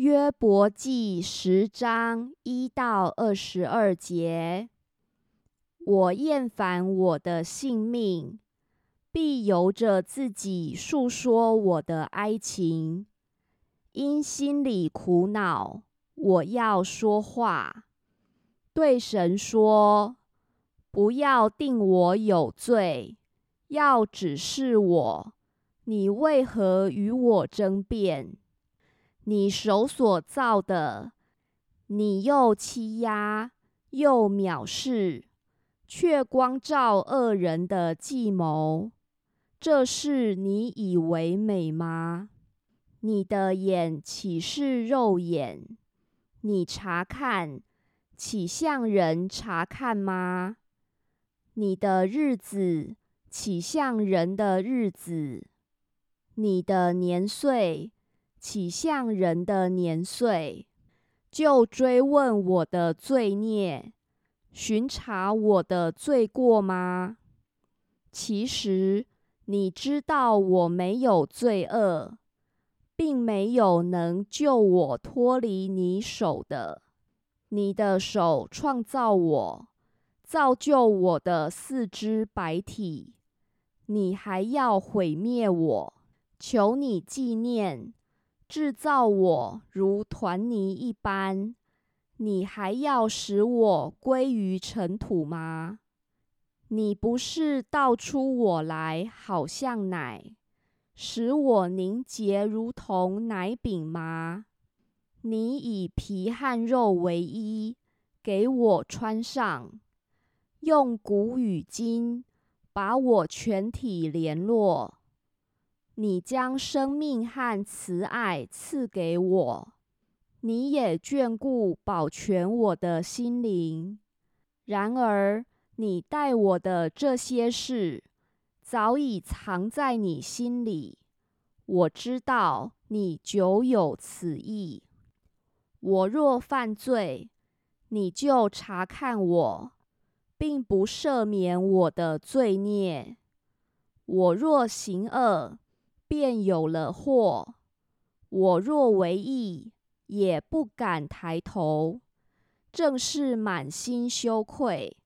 约伯记十章一到二十二节：我厌烦我的性命，必由着自己诉说我的哀情。因心里苦恼，我要说话，对神说：不要定我有罪，要指示我，你为何与我争辩？你手所造的，你又欺压又藐视，却光照恶人的计谋，这是你以为美吗？你的眼岂是肉眼？你查看，岂像人查看吗？你的日子岂像人的日子？你的年岁？岂像人的年岁，就追问我的罪孽，巡查我的罪过吗？其实你知道我没有罪恶，并没有能救我脱离你手的。你的手创造我，造就我的四肢百体，你还要毁灭我？求你纪念。制造我如团泥一般，你还要使我归于尘土吗？你不是倒出我来，好像奶，使我凝结如同奶饼吗？你以皮和肉为衣，给我穿上，用骨与筋把我全体联络。你将生命和慈爱赐给我，你也眷顾保全我的心灵。然而，你待我的这些事，早已藏在你心里。我知道你久有此意。我若犯罪，你就查看我，并不赦免我的罪孽。我若行恶，便有了祸。我若为义，也不敢抬头，正是满心羞愧，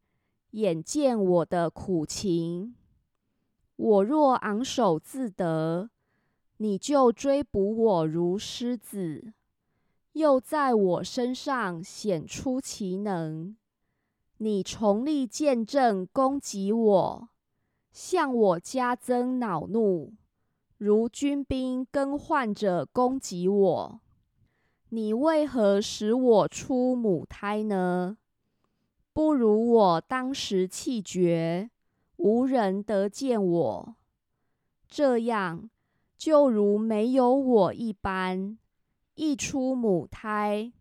眼见我的苦情。我若昂首自得，你就追捕我如狮子，又在我身上显出奇能。你重力见证攻击我，向我加增恼怒。如军兵更换着攻击我，你为何使我出母胎呢？不如我当时气绝，无人得见我，这样就如没有我一般。一出母胎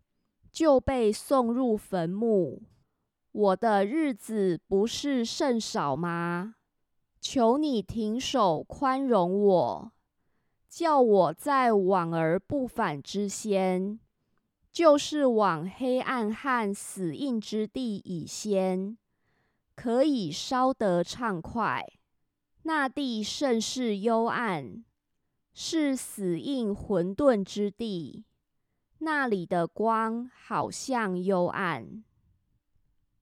就被送入坟墓，我的日子不是甚少吗？求你停手，宽容我，叫我在往而不返之先，就是往黑暗和死印之地以先，可以稍得畅快。那地甚是幽暗，是死印混沌之地，那里的光好像幽暗。